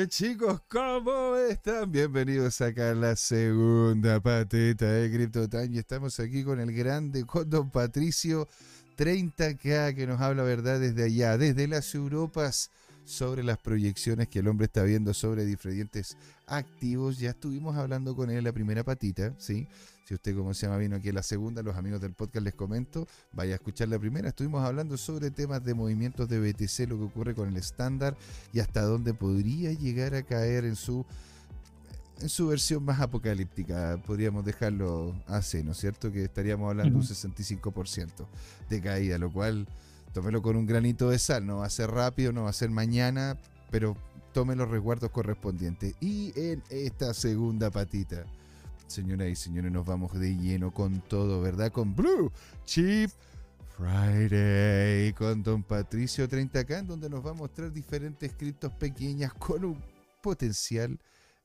Eh, chicos, ¿cómo están? Bienvenidos acá a la segunda patita de CryptoTime y estamos aquí con el grande, con don Patricio 30K que nos habla verdad desde allá, desde las Europas sobre las proyecciones que el hombre está viendo sobre diferentes activos. Ya estuvimos hablando con él en la primera patita, ¿sí? Si usted, como se llama, vino aquí en la segunda, los amigos del podcast les comento, vaya a escuchar la primera. Estuvimos hablando sobre temas de movimientos de BTC, lo que ocurre con el estándar y hasta dónde podría llegar a caer en su en su versión más apocalíptica, podríamos dejarlo así, ¿no es cierto? Que estaríamos hablando de un 65% de caída, lo cual tómelo con un granito de sal, no va a ser rápido, no va a ser mañana, pero tome los resguardos correspondientes. Y en esta segunda patita, señoras y señores, nos vamos de lleno con todo, ¿verdad? Con Blue Chip Friday, con Don Patricio 30K, en donde nos va a mostrar diferentes criptos pequeñas con un potencial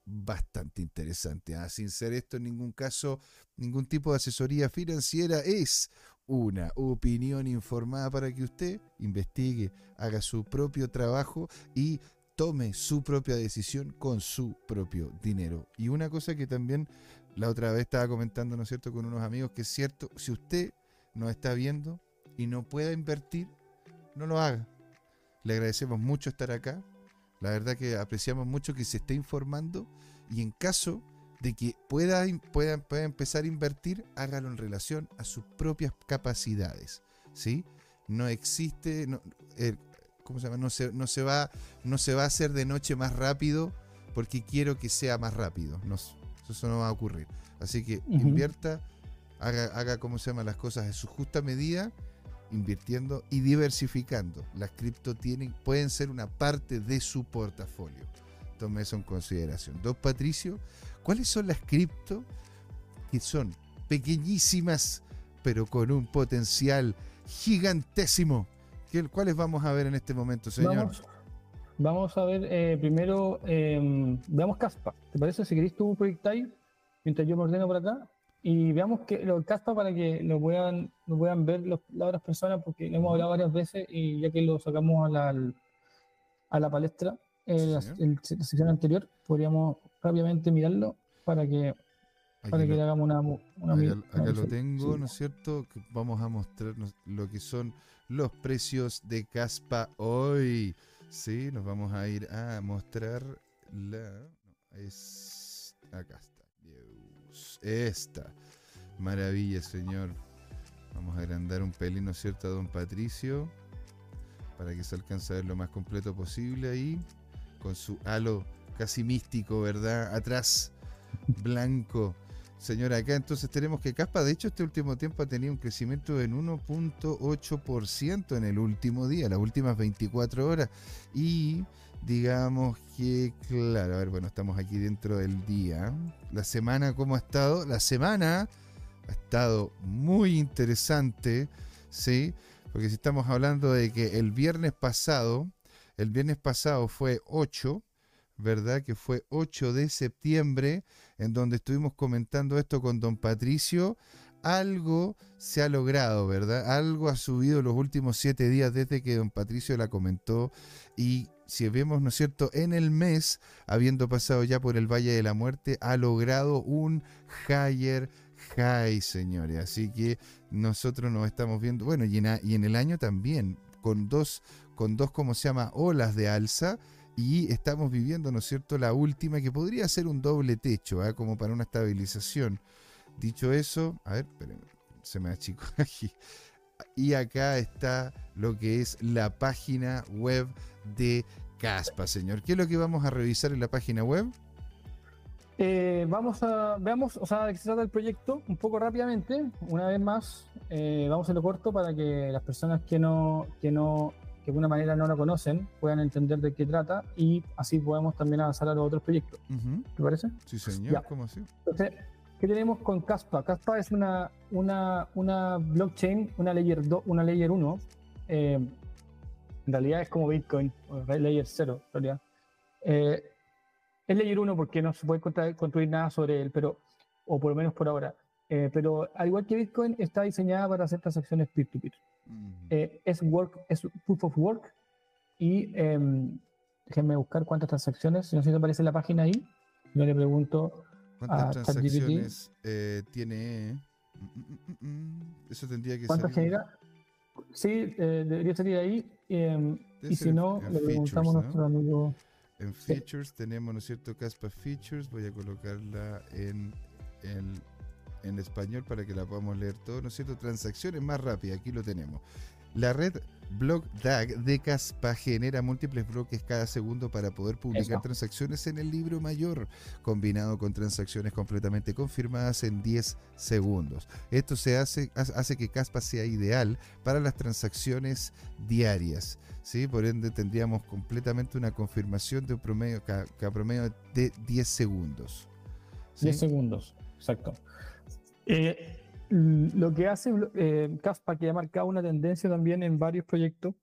bastante interesante. ¿ah? Sin ser esto en ningún caso, ningún tipo de asesoría financiera, es una opinión informada para que usted investigue, haga su propio trabajo y tome su propia decisión con su propio dinero. Y una cosa que también la otra vez estaba comentando, ¿no es cierto?, con unos amigos, que es cierto, si usted no está viendo y no pueda invertir, no lo haga. Le agradecemos mucho estar acá. La verdad que apreciamos mucho que se esté informando y en caso de que pueda, pueda, pueda, empezar a invertir, hágalo en relación a sus propias capacidades. ¿sí? No existe, no, ¿cómo se llama? No se, no, se va, no se va a hacer de noche más rápido porque quiero que sea más rápido. No, eso no va a ocurrir. Así que invierta, haga, haga, ¿cómo se llama? Las cosas en su justa medida, invirtiendo y diversificando. Las cripto tienen, pueden ser una parte de su portafolio. Tome eso en consideración. Dos Patricio, ¿Cuáles son las cripto que son pequeñísimas, pero con un potencial gigantésimo? ¿Cuáles vamos a ver en este momento, señor? Vamos, a ver eh, primero, eh, veamos Caspa. ¿Te parece? Si queréis tú proyectáis, mientras yo me ordeno por acá, y veamos que lo Caspa para que lo puedan, lo puedan ver las otras personas, porque lo hemos hablado varias veces y ya que lo sacamos a la, a la palestra en la, sección anterior, podríamos rápidamente mirarlo para que para que le hagamos una, una acá, lo tengo, ¿no es cierto? vamos a mostrar lo que son los precios de Caspa hoy. Sí, nos vamos a ir a mostrar la. es, acá está. Esta. Maravilla, señor. Vamos a agrandar un pelín, ¿no es cierto? A don Patricio. Para que se alcance a ver lo más completo posible ahí con su halo casi místico, ¿verdad? Atrás, blanco. Señora, acá entonces tenemos que Caspa, de hecho, este último tiempo ha tenido un crecimiento en 1.8% en el último día, las últimas 24 horas. Y digamos que, claro, a ver, bueno, estamos aquí dentro del día. La semana, ¿cómo ha estado? La semana ha estado muy interesante, ¿sí? Porque si estamos hablando de que el viernes pasado el viernes pasado fue 8, ¿verdad? Que fue 8 de septiembre, en donde estuvimos comentando esto con don Patricio. Algo se ha logrado, ¿verdad? Algo ha subido los últimos siete días desde que don Patricio la comentó. Y si vemos, ¿no es cierto?, en el mes, habiendo pasado ya por el Valle de la Muerte, ha logrado un higher high, señores. Así que nosotros nos estamos viendo, bueno, y en el año también, con dos con dos, como se llama?, olas de alza y estamos viviendo, ¿no es cierto?, la última que podría ser un doble techo, ¿eh? como para una estabilización. Dicho eso, a ver, espérenme, se me achicó aquí. Y acá está lo que es la página web de Caspa, señor. ¿Qué es lo que vamos a revisar en la página web? Eh, vamos a, veamos, o sea, de qué se trata el proyecto un poco rápidamente. Una vez más, eh, vamos a lo corto para que las personas que no, que no que de alguna manera no lo conocen puedan entender de qué trata y así podemos también avanzar a los otros proyectos. ¿Te parece? Sí, señor, ¿cómo así? Entonces, ¿qué tenemos con Caspa? Caspa es una, una, una blockchain, una layer, 2, una layer 1. Eh, en realidad es como Bitcoin, o layer 0, en realidad. Eh, es layer 1 porque no se puede construir nada sobre él, pero, o por lo menos por ahora. Eh, pero al igual que Bitcoin, está diseñada para hacer transacciones peer-to-peer. Eh, es, work, es proof of work y em, déjenme buscar cuántas transacciones, no sé si te aparece la página ahí, yo le pregunto ¿Cuántas a transacciones eh, tiene? Mm, mm, mm, Eso tendría que ¿Cuántas salir- genera? Sí, eh, debería salir ahí. em, y si no, le preguntamos a nuestro amigo. En Sí. features tenemos, ¿no es cierto? Caspa Features. Voy a colocarla en, en, en español para que la podamos leer todo, ¿no es cierto? Transacciones más rápidas, aquí lo tenemos. La red Block DAG de Caspa genera múltiples bloques cada segundo para poder publicar Eso. transacciones en el libro mayor, combinado con transacciones completamente confirmadas en 10 segundos. Esto se hace, hace que Caspa sea ideal para las transacciones diarias. ¿sí? Por ende, tendríamos completamente una confirmación de un promedio, ca- cada promedio de 10 segundos. ¿sí? 10 segundos, exacto. Eh, l- lo que hace eh, que ha marcado una tendencia también en varios proyectos,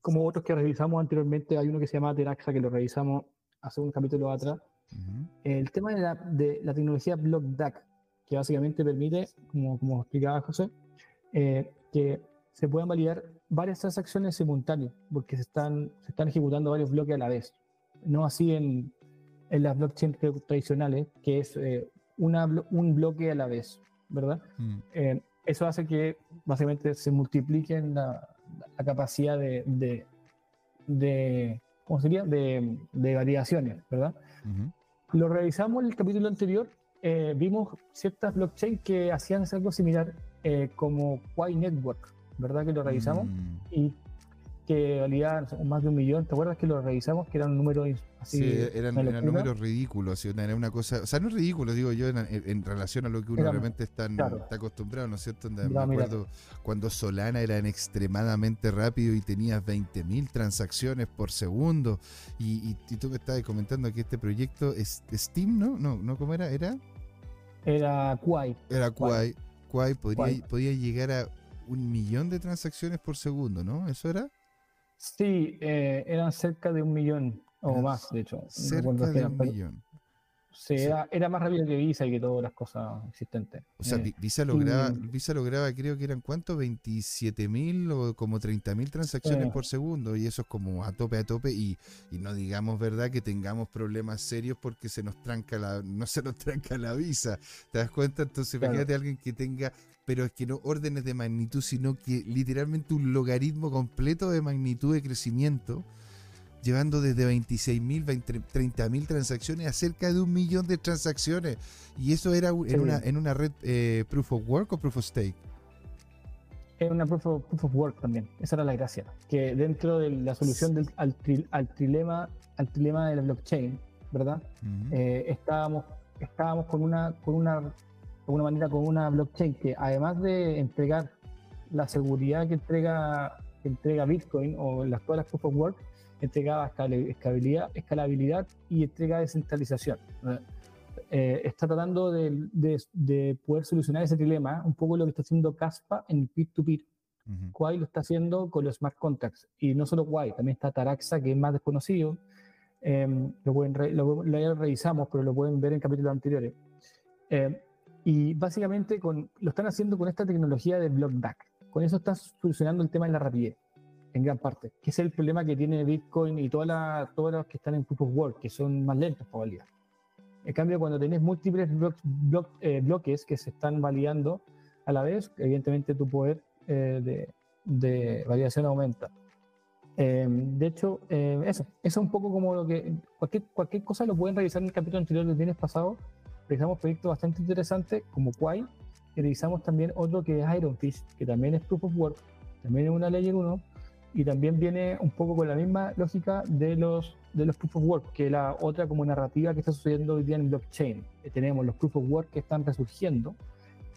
como otros que revisamos anteriormente, hay uno que se llama Teraxa, que lo revisamos hace un capítulo atrás. Ujú. El tema de la, de la tecnología BlockDAC, que básicamente permite, como, como explicaba José, eh, que se puedan validar varias transacciones simultáneas, porque se están, se están ejecutando varios bloques a la vez. No así en, en las blockchain tra- tradicionales, que es eh, una, un bloque a la vez, ¿verdad? Mm. Eh, eso hace que básicamente se multipliquen la, la capacidad de, de, de- ¿cómo sería? De, de validaciones, ¿verdad? Ujú. Lo revisamos en el capítulo anterior, eh, vimos ciertas blockchain que hacían algo similar eh, como Quai Network, ¿verdad que lo revisamos? Mm. Y que sé, más de un millón, ¿te acuerdas que lo revisamos? Que era un número así. Sí, eran, eran números ridículos, era una cosa, o sea, no ridículo, digo yo, en, relación a lo que uno Era- realmente está, claro. está acostumbrado, ¿no es cierto? Me mira. acuerdo cuando Solana eran extremadamente rápido y tenías 20.000 transacciones por segundo, y, y- y tú me estabas comentando que este proyecto es Steam, ¿no? No, no ¿cómo era? ¿Era? Era Quai. Era Quai. Quai. Quai podría, Quai. podía llegar a un millón de transacciones por segundo, ¿no? ¿Eso era? Sí, eh, eran cerca de un millón o Eran más, de hecho. Cerca de un millón. Sí, Sí. Era, era más rápido que Visa y que todas las cosas existentes. O sea, Eh, Vi- Visa lograba, y- Visa lograba, creo que eran cuánto, 27 mil o como 30 mil transacciones Sí. por segundo, y eso es como a tope, a tope, y, y no digamos verdad que tengamos problemas serios porque se nos tranca la, no se nos tranca la Visa, ¿te das cuenta? Entonces Claro. imagínate a alguien que tenga, pero es que no órdenes de magnitud, sino que literalmente un logaritmo completo de magnitud de crecimiento, llevando desde 26 mil, 30 mil transacciones a cerca de un millón de transacciones. Y eso era en, una, en una red eh, Proof of Work o Proof of Stake. Era una proof of, proof of work también. Esa era la gracia. Que dentro de la solución del, al, tri- al trilema, al trilema de la blockchain, ¿verdad? Eh, estábamos, estábamos con una, con una, de alguna manera, con una blockchain que además de entregar la seguridad que entrega, que entrega Bitcoin o las, todas las proof of work, escala- escalabilidad, escalabilidad y entrega descentralización. Eh, está tratando de, de- de poder solucionar ese dilema, un poco lo que está haciendo Caspa en peer-to-peer. Ujú. Quai lo está haciendo con los smart contracts. Y no solo Quai, también está Taraxa, que es más desconocido. Em, lo, pueden re- lo, lo ya revisamos, pero lo pueden ver en capítulos anteriores. Em, y básicamente con, lo están haciendo con esta tecnología de BlockDAC. Con eso están solucionando el tema de la rapidez, en gran parte, que es el problema que tiene Bitcoin y todas las todos los que están en Proof of Work, que son más lentos para validar. En cambio, cuando tenés múltiples eh, bloques que se están validando a la vez, evidentemente tu poder eh, de, de validación aumenta. Eh, de hecho, eh, eso, eso es un poco como lo que cualquier, cualquier cosa lo pueden revisar en el capítulo anterior del viernes pasado. Revisamos proyectos bastante interesantes como Quai y revisamos también otro que es Ironfish, que también es Proof of Work, también es una Layer 1 y también viene un poco con la misma lógica de los, de los Proof of Work, que la otra como narrativa que está sucediendo hoy día en blockchain. Que tenemos los Proof of Work que están resurgiendo,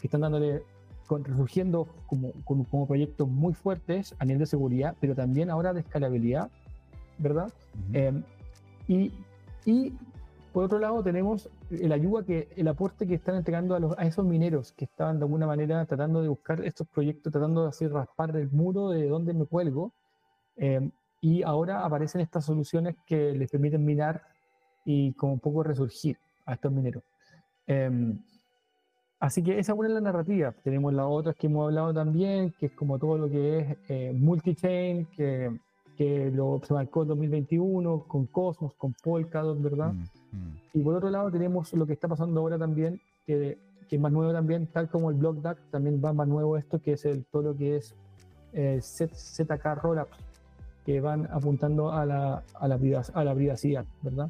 que están dándole con, resurgiendo como, como, como proyectos muy fuertes a nivel de seguridad, pero también ahora de escalabilidad, ¿verdad? Ujú. Eh, y, y por otro lado tenemos el ayuda que el aporte que están entregando a, los, a esos mineros que estaban de alguna manera tratando de buscar estos proyectos, tratando de hacer raspar el muro de donde me cuelgo. eh, y ahora aparecen estas soluciones que les permiten minar y como un poco resurgir a estos mineros. Eh, Así que esa es una de las narrativas. Tenemos las otras que hemos hablado también, que es como todo lo que es eh, multi-chain, que, que lo, se marcó en 2021 con Cosmos, con Polkadot, ¿verdad? Mm, mm. Y por otro lado tenemos lo que está pasando ahora también, que, que es más nuevo también, tal como el Block DAC, también va más nuevo esto, que es el, todo lo que es eh, ZK Rollups, que van apuntando a la, a la, a la privacidad, ¿verdad?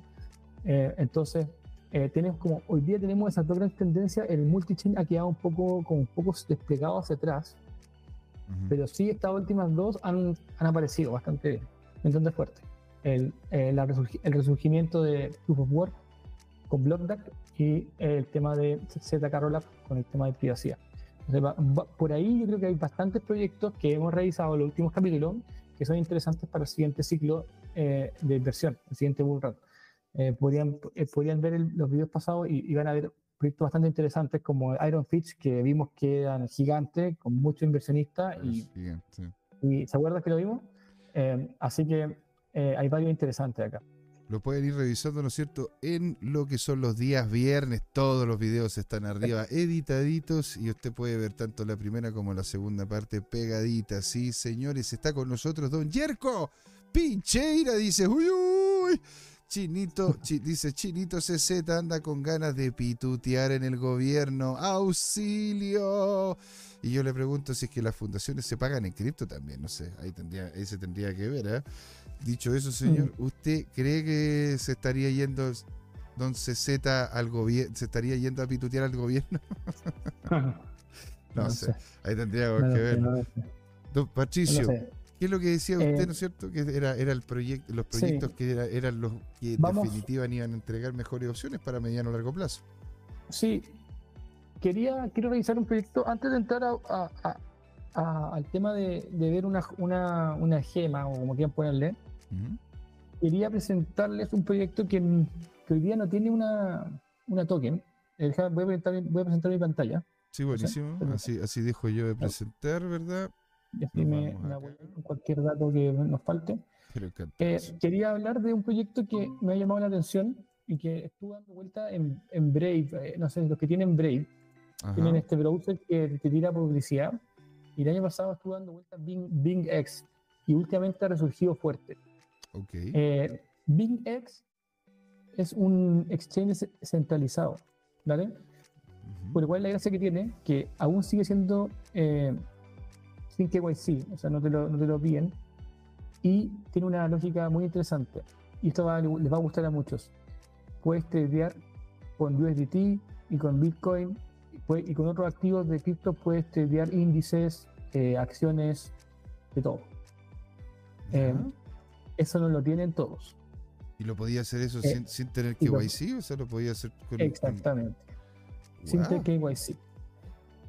Eh, entonces, eh, tenemos como, hoy día tenemos esas dos grandes tendencias, el multichain ha quedado un poco, como un poco desplegado hacia atrás, pero sí estas últimas dos han, han aparecido bastante bastante fuerte. El, eh, la resurgi- el resurgimiento de Proof of Work con BlockDAC y el tema de ZK Rollup con el tema de privacidad. Entonces, va- va- por ahí yo creo que hay bastantes proyectos que hemos revisado en los últimos capítulos que son interesantes para el siguiente ciclo eh, de inversión, el siguiente bull run. Eh, podrían, eh, podrían ver el- los videos pasados y, y van a ver proyectos bastante interesantes como Iron Fitch, que vimos que eran gigantes, con muchos inversionistas, y, y ¿se acuerdan que lo vimos? Eh, así que eh, hay varios interesantes acá. Lo pueden ir revisando, ¿no es cierto? En lo que son los días viernes. Todos los videos están arriba editaditos y usted puede ver tanto la primera como la segunda parte pegaditas. Sí, señores, está con nosotros Don Yerko Pincheira. Dice, uy, uy. Chinito, chi- dice Chinito CZ anda con ganas de pitutear en el gobierno. ¡Auxilio! Y yo le pregunto si es que las fundaciones se pagan en cripto también. No sé, ahí, tendría, ahí se tendría que ver, ¿eh? Dicho eso, señor, ¿usted cree que se estaría yendo Don CZ al gobierno? ¿Se estaría yendo a pitutear al gobierno? No, No sé. sé. Ahí tendríamos No que ver. no Don Patricio. ¿qué es lo que decía usted, Eh, no es cierto? Que era, era el proyecto, los sí. proyectos que era- eran los que en definitiva iban a entregar mejores opciones para mediano o largo plazo. Sí, quería, quiero revisar un proyecto antes de entrar a- a- a- a- al tema de, de ver una, una, una gema o como quieran ponerle. Quería presentarles un proyecto que, que hoy día no tiene una, una token. Eh, voy, a presentar, voy a presentar mi pantalla Sí, buenísimo. Así, así dejo yo de presentar, ¿verdad? y así me, me cualquier dato que nos falte. Eh, quería hablar de un proyecto que me ha llamado la atención y que estuvo dando vuelta en, en Brave. eh, no sé, los que tienen Brave Ajá. tienen este browser que te tira publicidad. Y el año pasado estuvo dando vuelta Bing, Bing X y últimamente ha resurgido fuerte. Ok. Eh, Bing X es un exchange centralizado, ¿vale? Ujú. Por lo cual la gracia que tiene, que aún sigue siendo eh, sin KYC, o sea, no te, lo, no te lo piden, y tiene una lógica muy interesante. Y esto va- les va a gustar a muchos. Puedes tradear con USDT y con Bitcoin, y, puede- y con otros activos de cripto puedes tradear índices, eh, acciones, de todo. eh, Ya. Eso no lo tienen todos. ¿Y lo podía hacer eso eh, sin, sin tener y lo- KYC? O sea, lo podía hacer con. con- Exactamente. sin Guau. KYC.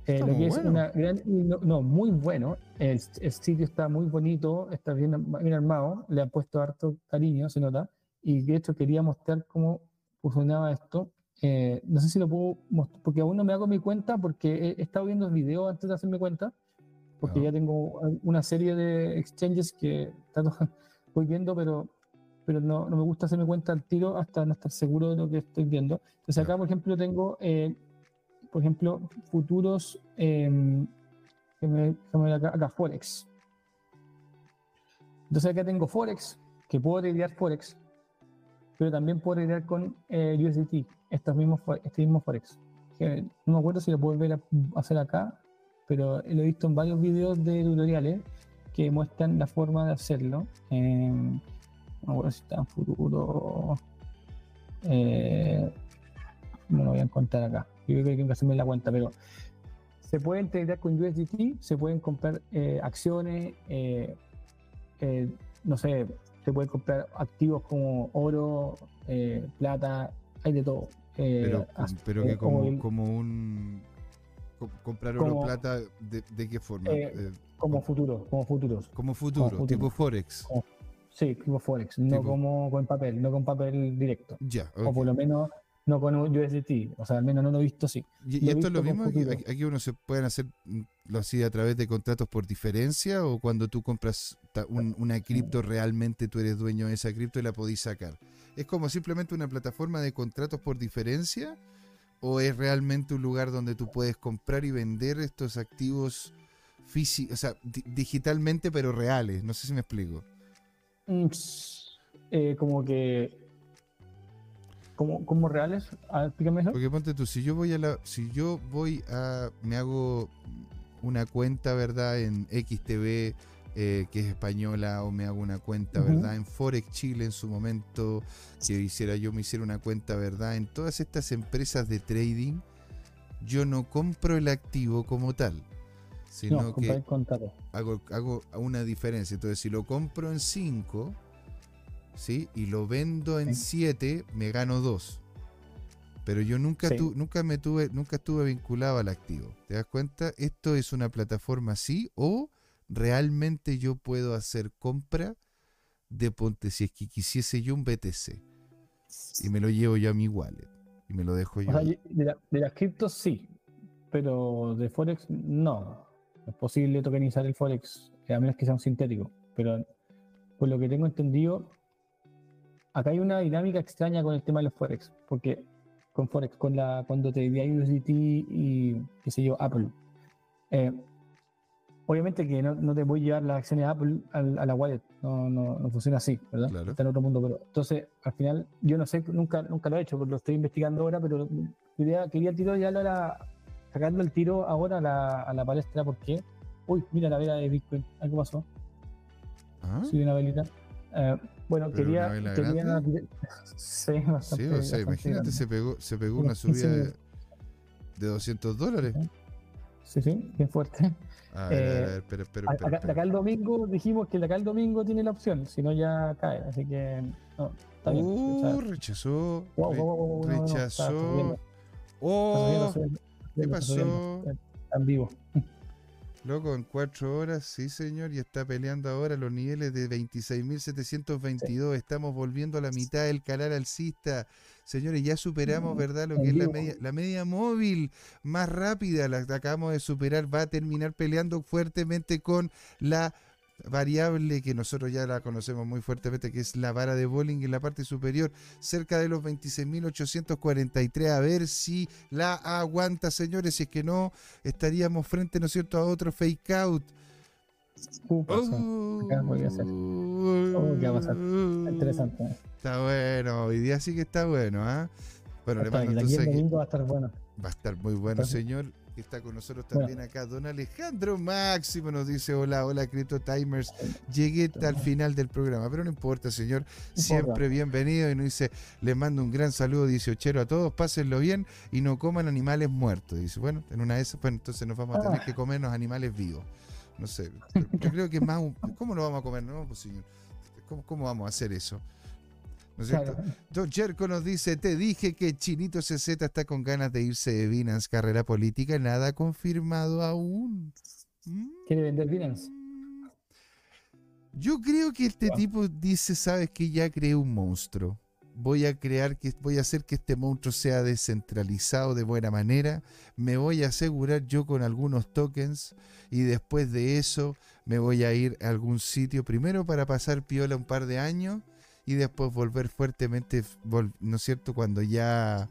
Eh, lo que es bueno. una gran, no, no, muy bueno. El, el sitio está muy bonito, está bien, bien armado, le han puesto harto cariño, se nota. Y de hecho quería mostrar cómo funcionaba esto. Eh, no sé si lo puedo mostrar, porque aún no me hago mi cuenta, porque he, estado viendo el video antes de hacerme cuenta, porque Ah. ya tengo una serie de exchanges que tanto voy viendo, pero, pero no, no me gusta hacerme cuenta al tiro hasta no estar seguro de lo que estoy viendo. Entonces acá, por ejemplo, tengo, eh, por ejemplo, futuros, eh, que me, déjame ver acá, acá, Forex. Entonces acá tengo Forex, que puedo tradear Forex, pero también puedo tradear con eh, USDT, estos mismos, este mismo Forex. Que no me acuerdo si lo puedo ver a- hacer acá, pero lo he visto en varios videos de tutoriales que muestran la forma de hacerlo. Eh, no acuerdo si está en futuro. Eh, no lo voy a encontrar acá. Yo creo que tengo que hacerme la cuenta, pero se pueden tradear con USDT, se pueden comprar eh, acciones, eh, eh, no sé, se pueden comprar activos como oro, eh, plata, hay de todo. Pero, pero que como, como un. Co- comprar oro Como- plata, de, de qué forma? Eh, Eh, como futuro, como futuros. como futuro, futuro. tipo Forex. Como- Sí, tipo Forex, no como con papel, no con papel directo. Ya, O por lo menos no con USDT, o sea, al menos no lo he visto así. ¿Y, esto es lo mismo? Aquí, uno se pueden hacer mm, lo así a través de contratos por diferencia o cuando tú compras un- una cripto realmente tú eres dueño de esa cripto y la podís sacar. ¿Es como simplemente una plataforma de contratos por diferencia o es realmente un lugar donde tú puedes comprar y vender estos activos físicos, o sea, di- digitalmente pero reales? No sé si me explico. Mm, eh, como que como, como reales, explícame eso. Porque ponte tú, si yo voy a la, si yo voy a, me hago una cuenta, ¿verdad? En XTV, eh, que es española, o me hago una cuenta, ¿verdad? En Forex Chile en su momento, que hiciera yo me hiciera una cuenta, ¿verdad? En todas estas empresas de trading, yo no compro el activo como tal, sino que hago, hago una diferencia. Entonces, si lo compro en 5, ¿sí? Y lo vendo en 7, me gano 2. Pero yo nunca, nunca me tuve, nunca estuve vinculado al activo. ¿Te das cuenta? Esto es una plataforma así o realmente yo puedo hacer compra de ponte si es que quisiese yo un BTC y me lo llevo yo a mi wallet y me lo dejo yo. de, las criptos sí, pero de Forex no. Es posible tokenizar el Forex, a menos que sea un sintético. Pero por lo que tengo entendido, acá hay una dinámica extraña con el tema de los Forex, porque con Forex, con la, cuando te di USDT y qué sé yo, Apple. Eh, obviamente que no, te voy a llevar las acciones de Apple a, la wallet, no, no, funciona así, ¿verdad? Está en otro mundo, pero entonces al final yo no sé, nunca, nunca lo he hecho, porque lo estoy investigando ahora, pero quería, quería tiro ya la, sacando el tiro ahora a la, a la palestra porque, uy, mira la vela de Bitcoin, algo pasó. ¿Ah? Sí, una velita. Eh, bueno, quería. quería sí, bastante, sí, o sea, imagínate, se pegó, se pegó una subida de, de 200 dólares. Sí, sí, bien fuerte. A ver, a ver, espera, espera, espera, acá, acá, el domingo dijimos que acá el domingo tiene la opción, si no ya cae, así que no, está bien. Uh, rechazó. rechazó. oh, ¿qué pasó? Están vivos. Loco, en cuatro horas, sí señor, y está peleando ahora los niveles de 26.722. Estamos volviendo a la mitad del canal alcista. Señores, ya superamos, ¿verdad? Lo que es la media, la media móvil más rápida, la acabamos de superar. Va a terminar peleando fuertemente con la variable que nosotros ya la conocemos muy fuertemente, que es la vara de bowling en la parte superior, cerca de los 26.843. A ver si la aguanta, señores. Si es que no, estaríamos frente, ¿no es cierto?, a otro fake out. Uh, ¿Qué va a pasar? Interesante. Está bueno, hoy día sí que está bueno, ¿ah? Bueno, le mando entonces. va a estar bueno. Va a estar muy bueno, señor está con nosotros también acá. Don Alejandro Máximo nos dice: Hola, hola, Crypto Timers. Llegué al final del programa, pero no importa, señor. Siempre bienvenido. Y nos dice: Le mando un gran saludo 18 a todos. Pásenlo bien y no coman animales muertos. dice: Bueno, en una de esas, pues entonces nos vamos a tener que comernos animales vivos. No sé. Yo creo que es más. ¿Cómo lo vamos a comer? No, pues señor. ¿Cómo vamos a hacer eso? Don Jerko nos dice, te dije que Chinito CZ está con ganas de irse de Binance, carrera política, nada confirmado aún. ¿Quiere vender Binance? Yo creo que este tipo dice, sabes que ya creé un monstruo. Voy a crear que voy a hacer que este monstruo sea descentralizado de buena manera. Me voy a asegurar yo con algunos tokens y después de eso me voy a ir a algún sitio primero para pasar piola un par de años y después volver fuertemente, ¿no es cierto? Cuando ya,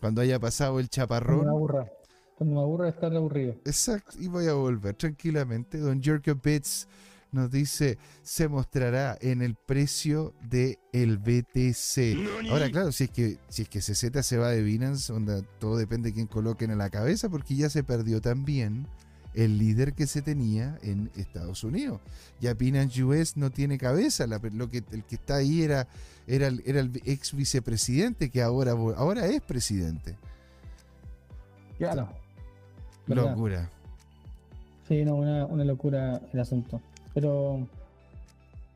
cuando haya pasado el chaparrón. Cuando me aburra, cuando me aburra estar aburrido. Exacto, y voy a volver tranquilamente. Don Jerko Bits nos dice, se mostrará en el precio del el BTC. Ahora, claro, si es que si es que CZ se va de Binance, onda, todo depende de quién coloquen a la cabeza, porque ya se perdió también el líder que se tenía en Estados Unidos. Ya Binance US no tiene cabeza, lo que, el que está ahí era, era, era el ex vicepresidente que ahora, ahora es presidente. Claro. Locura. Sí, no, una, locura el asunto. Pero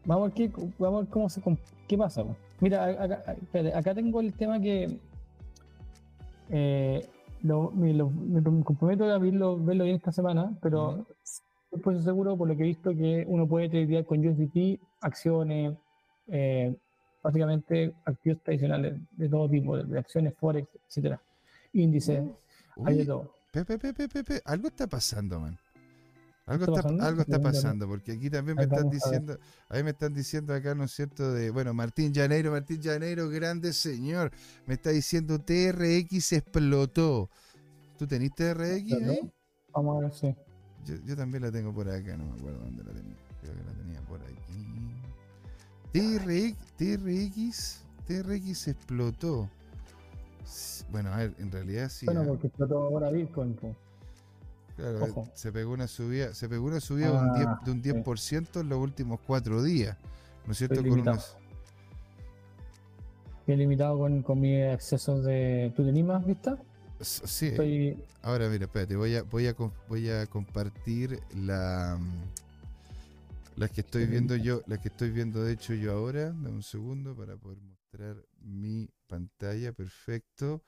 vamos a ver, qué, vamos cómo se, qué pasa. Mira, acá, acá tengo el tema que eh, lo, me, comprometo a verlo, verlo bien esta semana, pero después seguro, por lo que he visto, que uno puede tradear con USDT acciones, eh, básicamente activos tradicionales de todo tipo, de, acciones, forex, etcétera, índices, hay de todo. Pepe, pepe, pepe, algo está pasando, man. Algo está, pasando? algo está pasando, porque aquí también me están diciendo, ahí me están diciendo acá, ¿no es cierto? De, bueno, Martín Llaneiro, Martín Llaneiro, grande señor, me está diciendo TRX explotó. ¿Tú tenés TRX ahí? Vamos a ver, sí. Yo, yo, también la tengo por acá, no me acuerdo dónde la tenía. Creo que la tenía por aquí. TRX, TRX, TRX explotó. Bueno, a ver, en realidad sí. Bueno, ¿ah? porque explotó ahora Bitcoin. Claro, se pegó una subida, se pegó una subida de un 10%, de un 10 en los últimos cuatro días. ¿No es cierto? Con unas... Bien limitado con, con mis excesos de. ¿Tú tenías más vista? Sí. Ahora, mira, espérate, voy a, voy a, voy a compartir la. Las que estoy viendo yo, las que estoy viendo de hecho yo ahora. Dame un segundo para poder mostrar mi pantalla. Perfecto.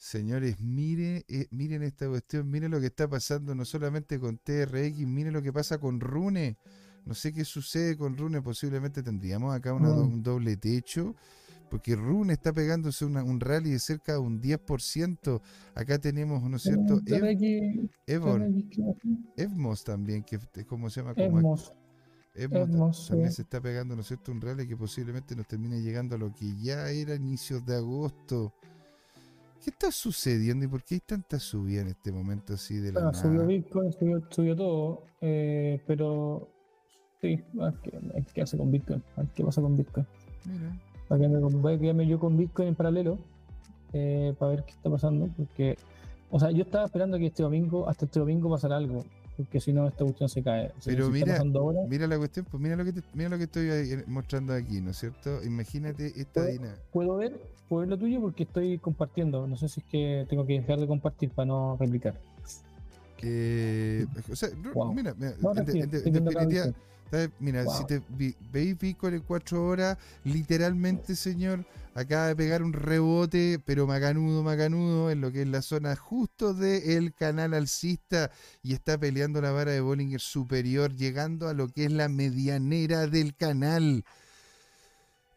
Señores, miren, eh, miren esta cuestión, miren lo que está pasando no solamente con TRX, miren lo que pasa con Rune. No sé qué sucede con Rune, posiblemente tendríamos acá un doble techo, porque Rune está pegándose un rally de cerca de un 10%. Acá tenemos, ¿no es cierto? Evmos también, que ¿cómo se llama? Evmos. Evmos también se está pegando, ¿no es cierto? Un rally que posiblemente nos termine llegando a lo que ya era inicios de agosto. ¿Qué está sucediendo y por qué hay tanta subida en este momento así de la bueno, Subió Bitcoin, subió, todo, eh, pero sí, ¿qué hace con Bitcoin? ¿Qué pasa con Bitcoin? Mira. Voy a quedarme yo con Bitcoin en paralelo eh, para ver qué está pasando, porque, o sea, yo estaba esperando que este domingo, hasta este domingo pasara algo, porque si no esta cuestión se cae. Pero mira, mira la cuestión, pues mira lo que mira lo que estoy mostrando aquí, ¿no es cierto? Imagínate esta dinámica. ¿Puedo ver? ¿Puedo ver lo tuyo? Porque estoy compartiendo. No sé si es que tengo que dejar de compartir para no replicar. o sea, mira, en, definitiva, mira, si te veis Bitcoin en cuatro horas, literalmente, señor, acaba de pegar un rebote, pero macanudo, macanudo, en lo que es la zona justo del canal alcista y está peleando la vara de Bollinger superior, llegando a lo que es la medianera del canal.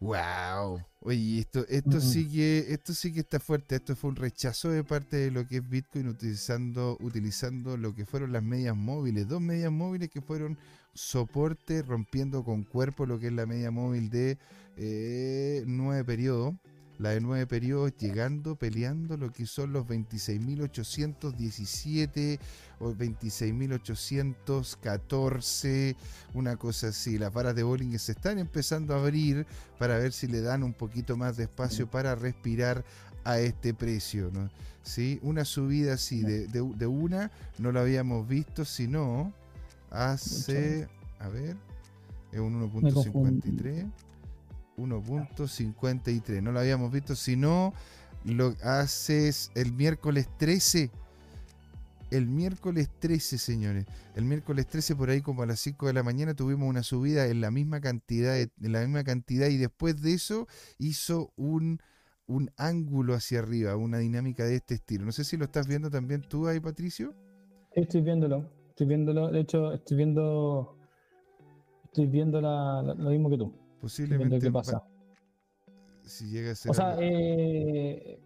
¡Wow! Oye, esto, esto, sí que, esto sí que está fuerte. Esto fue un rechazo de parte de lo que es Bitcoin utilizando, utilizando lo que fueron las medias móviles. Dos medias móviles que fueron soporte rompiendo con cuerpo lo que es la media móvil de eh, nueve periodos. La de nueve periodos llegando, peleando lo que son los 26.817 o 26.814, una cosa así. Las varas de bowling se están empezando a abrir para ver si le dan un poquito más de espacio para respirar a este precio. ¿Sí? Una subida así de, de, de una no la habíamos visto, sino hace, a ver, es un 1.53. 1.53. No lo habíamos visto, sino lo haces el miércoles 13. El miércoles 13, señores. El miércoles 13, por ahí como a las 5 de la mañana, tuvimos una subida en la misma cantidad, en la misma cantidad, y después de eso hizo un, un ángulo hacia arriba, una dinámica de este estilo. No sé si lo estás viendo también tú ahí, Patricio. Estoy viéndolo. Estoy viéndolo, de hecho, estoy viendo. Estoy viendo la, lo mismo que tú. Posiblemente. ¿Qué pasa? Si llega a ser. O sea, eh,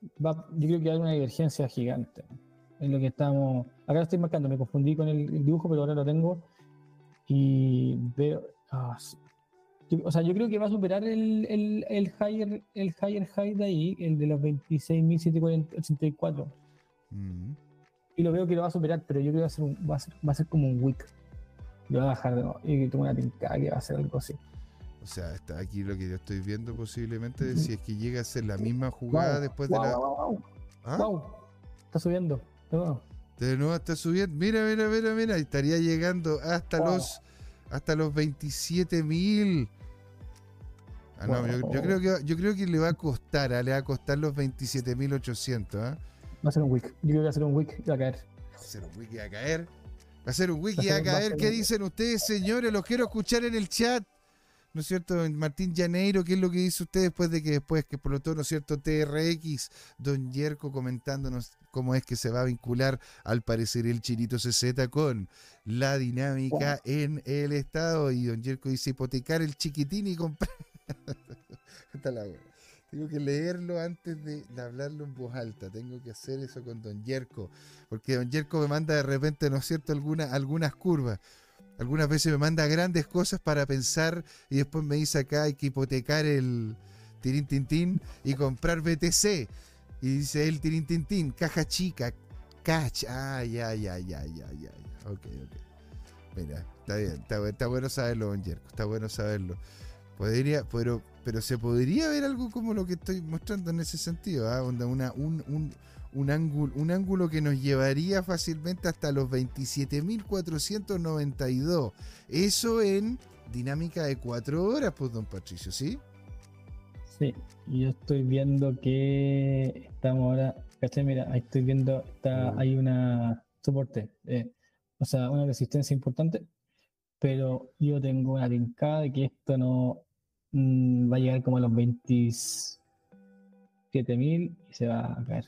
yo creo que hay una divergencia gigante en lo que estamos. Acá lo estoy marcando, me confundí con el, dibujo, pero ahora lo tengo. Y veo. Ah, o sea, yo creo que va a superar el, el, el higher, el higher high de ahí, el de los 26.784. Mm y lo veo que lo va a superar, pero yo creo que va a ser, va a ser, va a ser como un week. Lo va a bajar de nuevo. Y tengo una tincada que va a ser algo así. O sea, está aquí lo que yo estoy viendo posiblemente, si es que llega a ser la misma jugada después de la... Wow, ¿Ah? Está subiendo, de nuevo. De nuevo está subiendo. Mira, mira, mira, mira. Estaría llegando hasta los hasta los 27 mil. Ah, no, yo, creo que yo creo que le va a costar, ¿ah? le va a costar los 27.800, ¿ah? Va a ser un week. Yo creo que va a ser un week y va a caer. Va a ser un week y va a caer. Va a ser un va a caer. ¿Qué dicen ustedes, señores? Los quiero escuchar en el chat. ¿No es cierto? Martín Llaneiro, ¿qué es lo que dice usted después de que después que por lo tanto, ¿no es cierto? TRX, Don Yerko comentándonos cómo es que se va a vincular al parecer el Chirito CZ con la dinámica en el Estado. Y Don Yerko dice hipotecar el chiquitín y comprar. Está la tengo que leerlo antes de, hablarlo en voz alta. Tengo que hacer eso con Don Yerko. Porque Don Yerko me manda de repente, ¿no es cierto?, algunas curvas. Algunas veces me manda grandes cosas para pensar y después me dice acá hay que hipotecar el tirín tintín y comprar BTC. Y dice el tirín tintín, caja chica, catch. Ah, ya, ya, ya, ya, ya. Ok, ok. Mira, está bien, está, está bueno saberlo, Don Yerko, está bueno saberlo. Podría, pero, pero se podría ver algo como lo que estoy mostrando en ese sentido. Onda, una, un, un, un, ángulo, un ángulo que nos llevaría fácilmente hasta los 27.492. Eso en dinámica de cuatro horas, pues, don Patricio, ¿sí? Sí, yo estoy viendo que estamos ahora, ¿cachai? Mira, ahí estoy viendo, está, hay una soporte, eh, o sea, una resistencia importante, pero yo tengo una tincada de que esto no mm, va a llegar como a los 27.000 y se va a caer.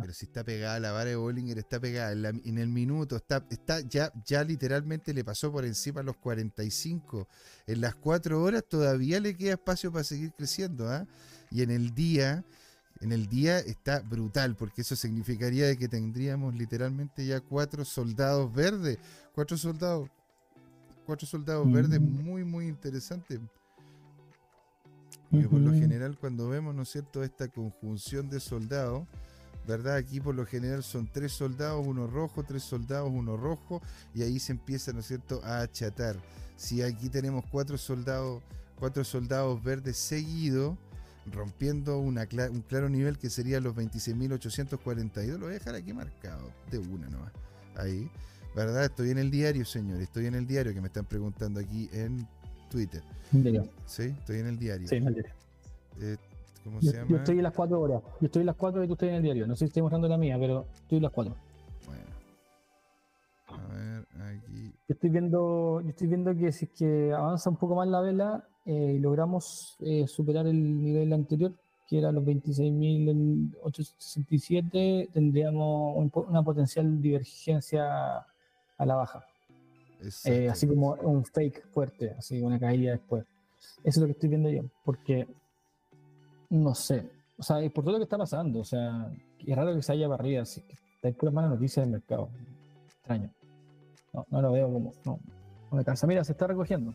pero si está pegada la vara de Bollinger, está pegada en, el minuto, está, está ya, ya literalmente le pasó por encima a los 45. En las 4 horas todavía le queda espacio para seguir creciendo. ¿ah? Y en el día, en el día está brutal, porque eso significaría de que tendríamos literalmente ya cuatro soldados verdes, cuatro soldados, cuatro soldados verdes muy, muy interesantes. Porque por lo general cuando vemos, ¿no es cierto?, esta conjunción de soldados, ¿verdad? Aquí por lo general son tres soldados, uno rojo, tres soldados, uno rojo, y ahí se empieza, ¿no es cierto?, a achatar. Si aquí tenemos cuatro soldados, cuatro soldados verdes seguidos, rompiendo una un claro nivel que sería los 26.842. Lo voy a dejar aquí marcado de una nomás. Ahí. ¿Verdad? Estoy en el diario, señor. Estoy en el diario que me están preguntando aquí en Twitter. Sí, estoy en el diario. Sí, en el diario. Eh, ¿Cómo se llama? Yo estoy en las 4 horas. Yo estoy en las 4 y tú estás en el diario. No sé si estoy mostrando la mía, pero estoy en las 4. Bueno. A ver, aquí. Yo estoy viendo, yo estoy viendo que si es que avanza un poco más la vela, eh, logramos eh, superar el nivel anterior, que era los 26.867, tendríamos una potencial divergencia a la baja. Eh, así como un fake fuerte, así una caída después. Eso es lo que estoy viendo yo, porque no sé, o sea, por todo lo que está pasando, o sea, es raro que se haya barrido así que hay puras malas noticias del mercado. Extraño. No, no lo veo como, no, no me cansa. Mira, se está recogiendo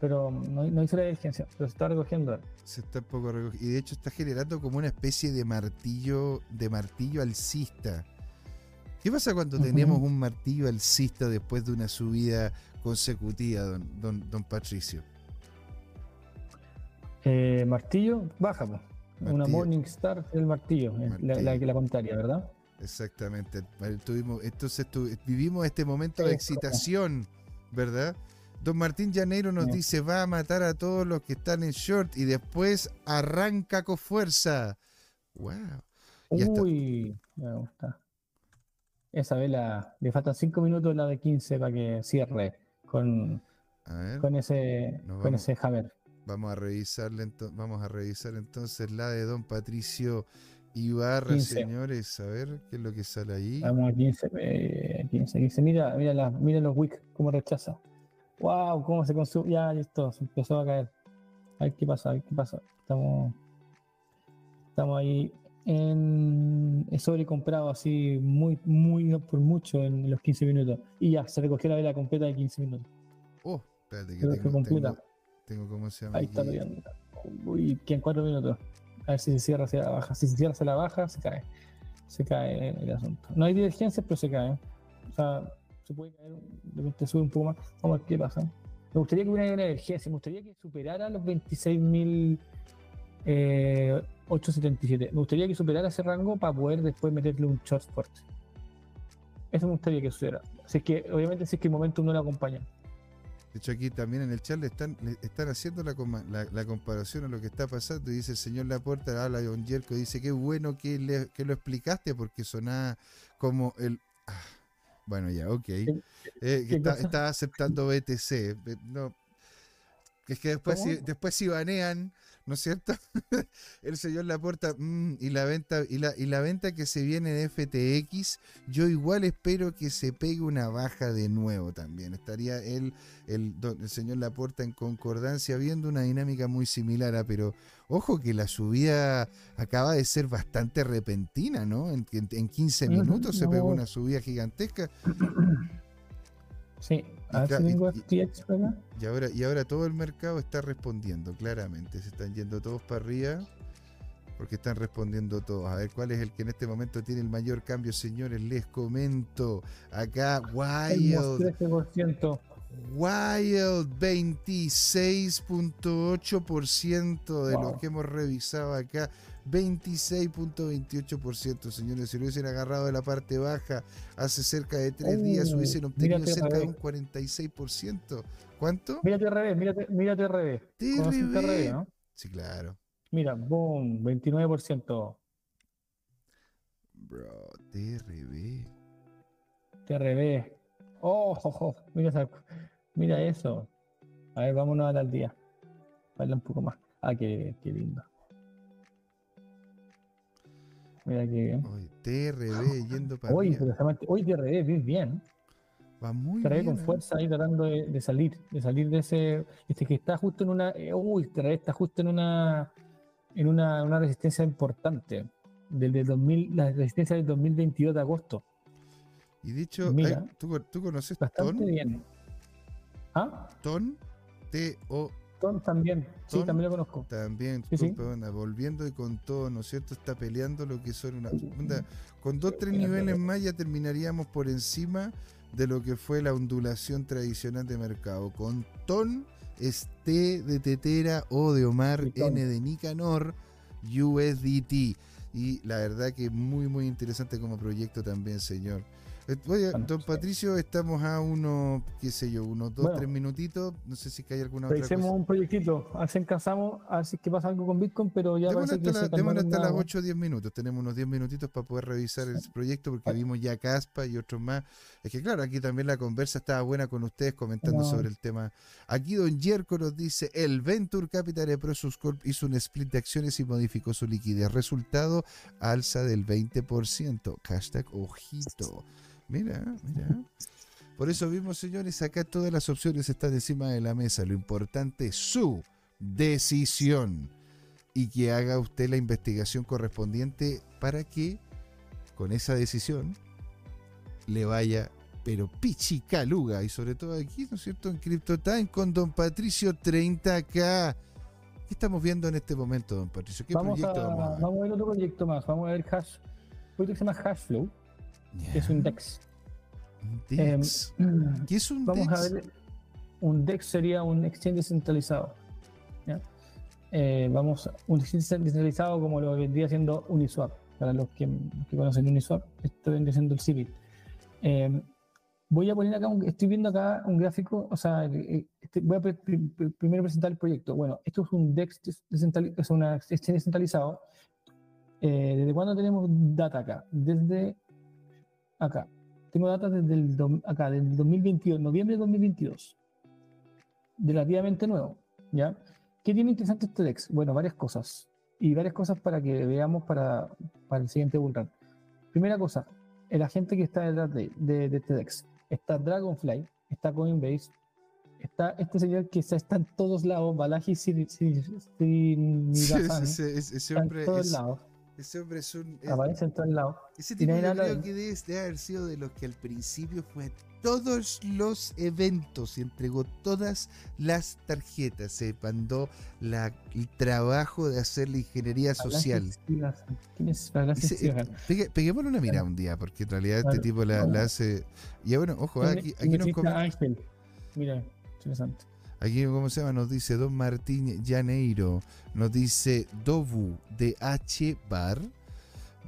pero no, no hizo la diligencia, pero se está recogiendo. Se está un poco recogiendo. Y de hecho está generando como una especie de martillo, de martillo alcista. ¿Qué pasa cuando tenemos un martillo alcista después de una subida consecutiva, don, don, Patricio? Eh, martillo, baja, Una Morning Star el martillo, La, la, la contraria, ¿verdad? Exactamente. Tuvimos, entonces vivimos este momento de excitación, ¿verdad? Don Martín Llaneiro nos dice, va a matar a todos los que están en short y después arranca con fuerza. Wow. Uy, me gusta. Esa vela, le faltan 5 minutos la de 15 para que cierre con, con ese con ese Javier. Vamos a revisarle vamos a revisar entonces la de Don Patricio Ibarra, señores, a ver qué es lo que sale ahí. Vamos a 15, 15, 15. Mira, mira, mira los wicks cómo rechaza. Wow, cómo se consume. Ya, listo, se empezó a caer. A ver qué pasa, a ver qué pasa. Estamos, estamos ahí en sobrecomprado así muy, muy por mucho en los 15 minutos. Y ya, se recogió la vela completa de 15 minutos. Oh, espérate que tengo, tengo, tengo, cómo se llama. Ahí está peleando. Uy, que en 4 minutos. A ver si se cierra hacia la baja. Si se cierra hacia la baja, se cae. Se cae el asunto. No hay divergencias, pero se cae. O sea, se puede caer, de repente sube un poco más, vamos a ver qué pasa. Me gustaría que hubiera una emergencia, me gustaría que superara los 26.877. Eh, me gustaría que superara ese rango para poder después meterle un short fuerte. Eso me gustaría que sucediera. Así que, obviamente, si es que el momento no lo acompaña. De hecho, aquí también en el chat le están, están haciendo la, la, comparación a lo que está pasando. Y dice el señor Laporta, habla de Don Jerko, dice, qué bueno que, le, que lo explicaste porque sonaba como el... Ah, bueno, ya, ok. Eh, está, aceptando BTC. Eh, no, es que después si, después si banean, ¿no es cierto? el señor Laporta, mm, y la venta, y la, y la venta que se viene de FTX, yo igual espero que se pegue una baja de nuevo también. Estaría él, el, el señor Laporta en concordancia, viendo una dinámica muy similar, a, pero ojo que la subida acaba de ser bastante repentina, ¿no? En, en, 15 minutos se pegó una subida gigantesca. Sí, y, ahora, y ahora todo el mercado está respondiendo, claramente. Se están yendo todos para arriba porque están respondiendo todos. A ver cuál es el que en este momento tiene el mayor cambio, señores. Les comento. Acá, Wild. Wild 26.8% de lo que hemos revisado acá. 26.28%, señores. Si lo hubiesen agarrado de la parte baja hace cerca de tres días, Uh, hubiesen obtenido cerca de al un 46%. ¿Cuánto? Mírate al revés, mírate, mírate al revés. ¿Conoces el TRB. ¿no? Sí, claro. Mira, boom, 29%. Bro, TRB. TRB. Oh, jo, jo, mira, esa- mira eso. A ver, vámonos a al día. Baila un poco más. Ah, qué, qué lindo. Mira qué bien. TRB yendo para pero llama- oye, TRB, bien, bien. Va muy TRB bien. con ¿eh? fuerza ahí tratando de, de salir, de salir de ese. Este que está justo en una. eh, uy, TRB está justo en una. En una, una resistencia importante. Desde 2000, la resistencia del 2022 de agosto. Y dicho, Mira. ¿tú, tú conoces Bastante TON? bien. ¿Ah? TON, T-O Ton también. Sí, también lo conozco. también, Sí, sí. onda, volviendo y con todo, ¿no es cierto? Está peleando lo que son una. onda, con dos, tres niveles más ya terminaríamos por encima de lo que fue la ondulación tradicional de mercado. Con TON es T de Tetera, O de Omar. N de Nicanor, USDT. Y la verdad que muy, muy interesante como proyecto también, señor. Oye, Bueno, don. Patricio, estamos a unos, qué sé yo, unos dos, Bueno. tres minutitos. No sé si hay alguna otra cosa. un proyectito, a ver si encasamos, a ver si es que pasa algo con Bitcoin, pero ya Démonos hasta, la- démonos hasta las las- 8 o 10 minutos. Tenemos unos 10 minutitos para poder revisar el proyecto porque Vale. vimos ya Caspa y otros más. Es que claro, aquí también la conversa estaba buena con ustedes comentando No. sobre el tema. Aquí Don Yerko nos dice, el Venture Capital de Prosus Corp hizo un split de acciones y modificó su liquidez. Resultado, alza del 20%. Hashtag ojito. Mira, mira. Por eso vimos, señores, acá todas las opciones están encima de la mesa. Lo importante es su decisión y que haga usted la investigación correspondiente para que con esa decisión le vaya pero pichicaluga y sobre todo aquí, ¿no es cierto? En CryptoTime con Don Patricio 30K. ¿Qué estamos viendo en este momento, Don Patricio? ¿Qué Vamos a, proyecto vamos a ver? vamos a ver otro proyecto más, vamos a ver Hash, un proyecto que se llama Hashflow, que es un DEX. Un Em, DEX. ¿Qué es un Vamos DEX? a ver, un DEX sería un exchange descentralizado. ¿ya? Eh, vamos, un exchange descentralizado como lo vendría siendo Uniswap. Para los que, los que conocen Uniswap, esto vendría siendo el Civil. Eh, voy a poner acá, un- estoy viendo acá un gráfico, o sea, eh, este- voy a pre- pri- primero presentar el proyecto. Bueno, esto es un DEX descentralizado, es una exchange descentralizado. Eh, ¿Desde cuándo tenemos data acá? Desde acá. Tengo datos desde el, acá, del 2022, noviembre de 2022. Relativamente nuevo, ¿ya? ¿Qué tiene interesante este DEX? Bueno, varias cosas. Y varias cosas para que veamos para, para el siguiente bull run. Primera cosa, la gente que está detrás de, de, de este DEX. Está Dragonfly, está Coinbase, está este señor que está, está en todos lados, Balaji Srinivasan, Sí, ese, ese- ese está hombre en todos es, lados, ese hombre es un... es- aparece en todos lados. Ese tipo yo de creo él. que debe, debe haber sido de los que al principio fue a todos los eventos y entregó todas las tarjetas. Se mandó la- el trabajo de hacer la ingeniería social. ¿Quién es Ese- eh, pegue- peguémosle una mirada un día, porque en realidad este tipo la, la hace. Y bueno, ojo, aquí, aquí nos Ángel. Mira, interesante. Aquí cómo se llama, nos dice Don Martín Llaneiro, nos dice Dobu de H Bar.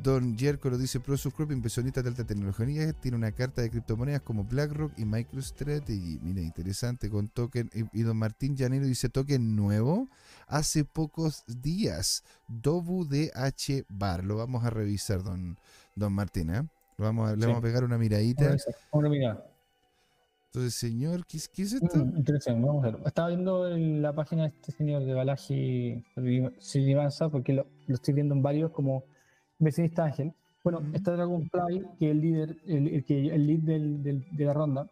Don Jerko nos dice Corp, inversionista de alta tecnología, tiene una carta de criptomonedas como BlackRock y MicroStrategy. Mira, interesante, con token. Y, don Martín Llanero dice token nuevo hace pocos días. Dobu de H Bar. Lo vamos a revisar, don, don Martín, ¿eh? Lo vamos a, le Sí. vamos a pegar una miradita. revisar, vamos a mirar. Entonces, señor, ¿qué, es- qué es esto? Mm, interesante, vamos a ver. Estaba viendo en la página de este señor de Balaji Srinivasan, porque lo, lo estoy viendo en varios como inversionista ángel. Bueno, Ujú. está Dragonfly, que es el líder, el, el el lead del- del- de la ronda.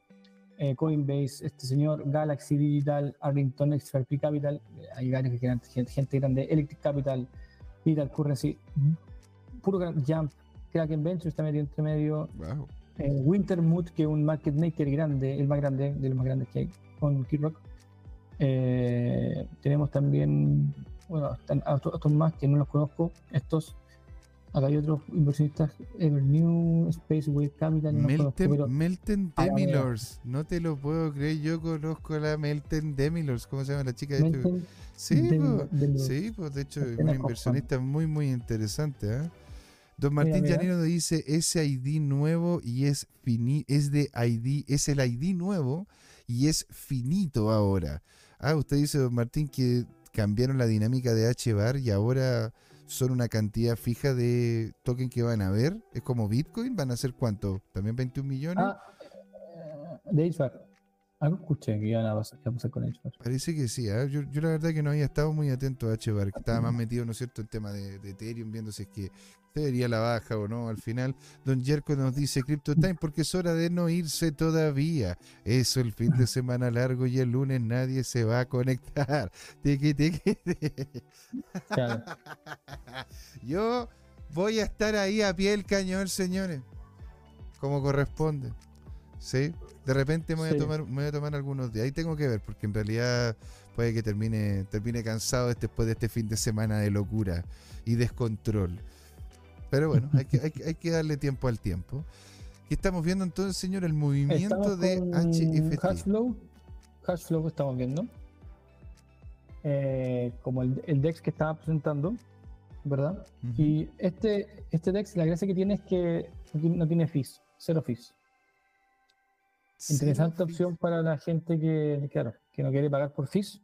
eh, Coinbase, este señor, Galaxy Digital, Arlington XRP Capital, eh, hay varios que quedan, gente, gente grande, Electric Capital, Digital Currency, puro gran- Jump, Kraken Ventures está metido entre medio, Wow. Eh, Wintermood, que es un market maker grande, el más grande de los más grandes que hay con Kid Rock. Eh, tenemos también, bueno, están otros, otros más que no los conozco. Estos Acá hay otros inversionistas, Evernew, Spaceway Capital. no conozco, Melten, pero- Melten. Demilors. No te lo puedo creer. Yo conozco a la Melten Demilors. ¿Cómo se llama la chica? De hecho, Melton sí, pues de hecho es una inversionista muy, muy interesante. ¿ah? Don Martín. Llanero dice ese ID nuevo y es fini es de ID, es el ID nuevo y es finito ahora. Ah, usted dice, don Martín, que cambiaron la dinámica de H-Bar y ahora son una cantidad fija de token que van a ver. Es como Bitcoin, van a ser cuánto? ¿También 21 millones? Ah, eh, de. Algo escuché que iban a pasar, iba a pasar con HVAC. Parece que sí, ¿ah? yo, yo la verdad que no había estado muy atento a HBAR, que estaba más metido, ¿no es cierto?, en tema de, de Ethereum, viendo si es que se vería la baja o no. Al final, Don Jerko nos dice Crypto Time porque es hora de no irse todavía. Eso, el fin de semana largo y el lunes nadie se va a conectar. Tiqui. Claro. Yo voy a estar ahí a pie del cañón, señores, como corresponde. ¿Sí? De repente me voy, Sí. a tomar, me voy a tomar algunos días. Ahí tengo que ver, porque en realidad puede que termine, termine cansado después de este fin de semana de locura y descontrol. Pero bueno, hay que, hay, hay que darle tiempo al tiempo. ¿Qué estamos viendo entonces, señor? El movimiento Estamos de HFT. Hashflow. Hashflow estamos viendo. Eh, como el, el DEX que estaba presentando, ¿verdad? Y este, este DEX, la gracia que tiene es que no tiene, no tiene fees, cero fees. Interesante opción fees. para la gente que, claro, que no quiere pagar por fees.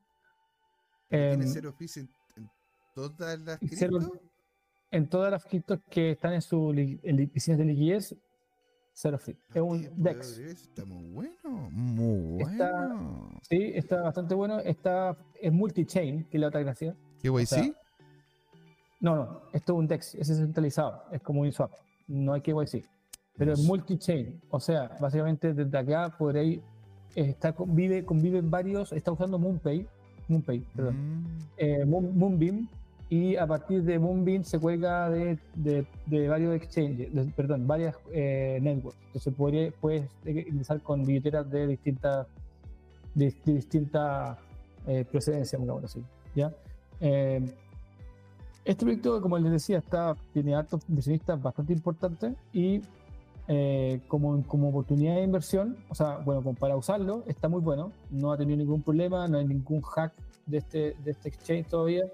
¿Tiene Em, cero fees en, en todas las y cero- cripto? en todas las criptos que están en su li- en li- piscinas de liquidez, cero fee. Es un DEX. Está muy bueno, muy Está- bueno. Sí, está bastante bueno. Está, es multi-chain, que es la otra gracia. ¿KYC? sea, No, no, esto es un DEX, es descentralizado, es como un swap, no hay KYC, pero es multi-chain, o sea, básicamente desde acá podréis estar, convive, conviven varios, está usando MoonPay, MoonPay, perdón, Mm, eh, Moon- Moonbeam, y a partir de Moonbeam se cuelga de, de- de varios exchanges, de- perdón, varias eh, networks, entonces podría, puedes ingresar con billeteras de distintas de, distintas eh, procedencias, digamos así, ¿ya? Eh, este proyecto, como les decía, está, tiene altos inversionistas bastante importantes y eh, como, como oportunidad de inversión, o sea, bueno, como para usarlo, está muy bueno. No ha tenido ningún problema, no hay ningún hack de este, de este exchange todavía.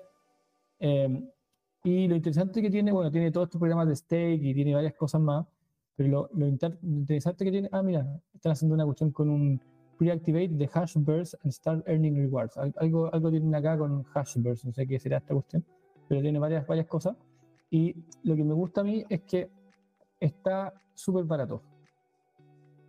Eh, y lo interesante que tiene, bueno, tiene todos estos programas de stake y tiene varias cosas más, pero lo, lo inter- interesante que tiene, ah, mira, están haciendo una cuestión con un pre-activate de Hashburst and Start Earning Rewards. Al- Algo, algo tienen acá con Hashburst, no sé qué será esta cuestión, pero tiene varias, varias cosas. Y lo que me gusta a mí es que está súper barato.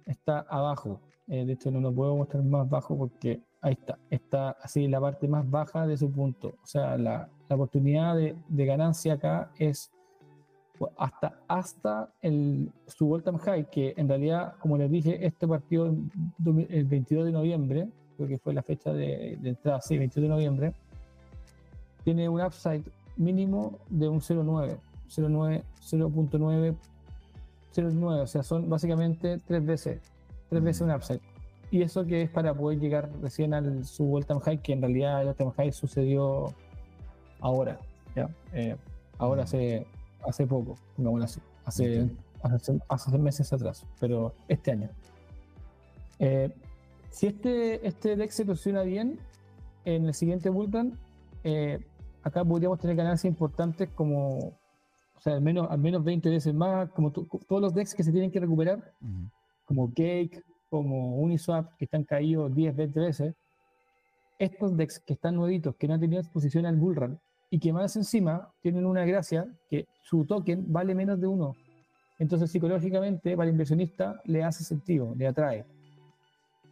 Está abajo. Eh, de hecho, no lo puedo mostrar más bajo porque ahí está. Está así la parte más baja de su punto. O sea, la, la oportunidad de, de ganancia acá es hasta, hasta el, su all-time high, que en realidad, como les dije, este partido el 22 de noviembre, creo que fue la fecha de, de entrada, sí, 22 de noviembre, tiene un upside mínimo de un 0.9, 0.9, 0.9, 0.9, o sea, son básicamente tres veces, tres veces un upside. Y eso que es para poder llegar recién al su high, que en realidad el all-time high sucedió ahora, ¿ya? Eh, ahora Mm. hace, hace poco, pongámoslo así, hace, Entiendo. hace, hace meses atrás, pero este año. Eh, si este, este deck se posiciona bien en el siguiente bullrun, eh, acá podríamos tener ganancias importantes como, o sea, al menos, al menos 20 veces más, como to- todos los decks que se tienen que recuperar, ujú. como Cake, como Uniswap, que están caídos 10, 20 veces, estos decks que están nuevitos, que no han tenido exposición al bullrun, y que más encima tienen una gracia que su token vale menos de uno. Entonces, psicológicamente, para el inversionista le hace sentido, le atrae.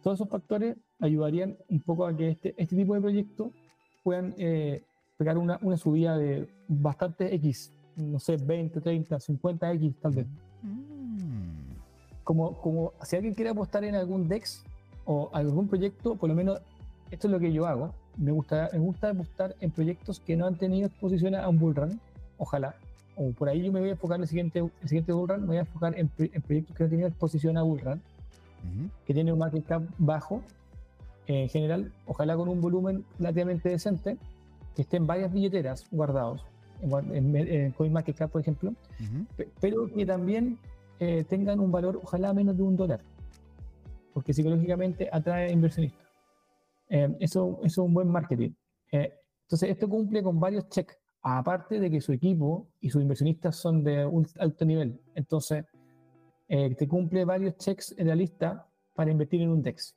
Todos esos factores ayudarían un poco a que este, este tipo de proyectos puedan eh, pegar una, una subida de bastante X, no sé, 20, 30, 50X tal vez Mm. como, como si alguien quiere apostar en algún DEX o algún proyecto, por lo menos esto es lo que yo hago. Me gusta, me gusta apostar en proyectos que no han tenido exposición a un bullrun, ojalá. O por ahí yo me voy a enfocar en el siguiente, el siguiente bullrun, me voy a enfocar en, en proyectos que no han tenido exposición a bullrun, Ujú. que tienen un market cap bajo en general, ojalá con un volumen relativamente decente, que estén varias billeteras guardados en, en CoinMarketCap, por ejemplo, pero que también eh, tengan un valor, ojalá menos de un dólar, porque psicológicamente atrae inversionistas. Eh, eso, es un buen marketing. Eh, entonces, esto cumple con varios checks, aparte de que su equipo y sus inversionistas son de un alto nivel. Entonces, te cumple varios checks en la lista para invertir en un DEX.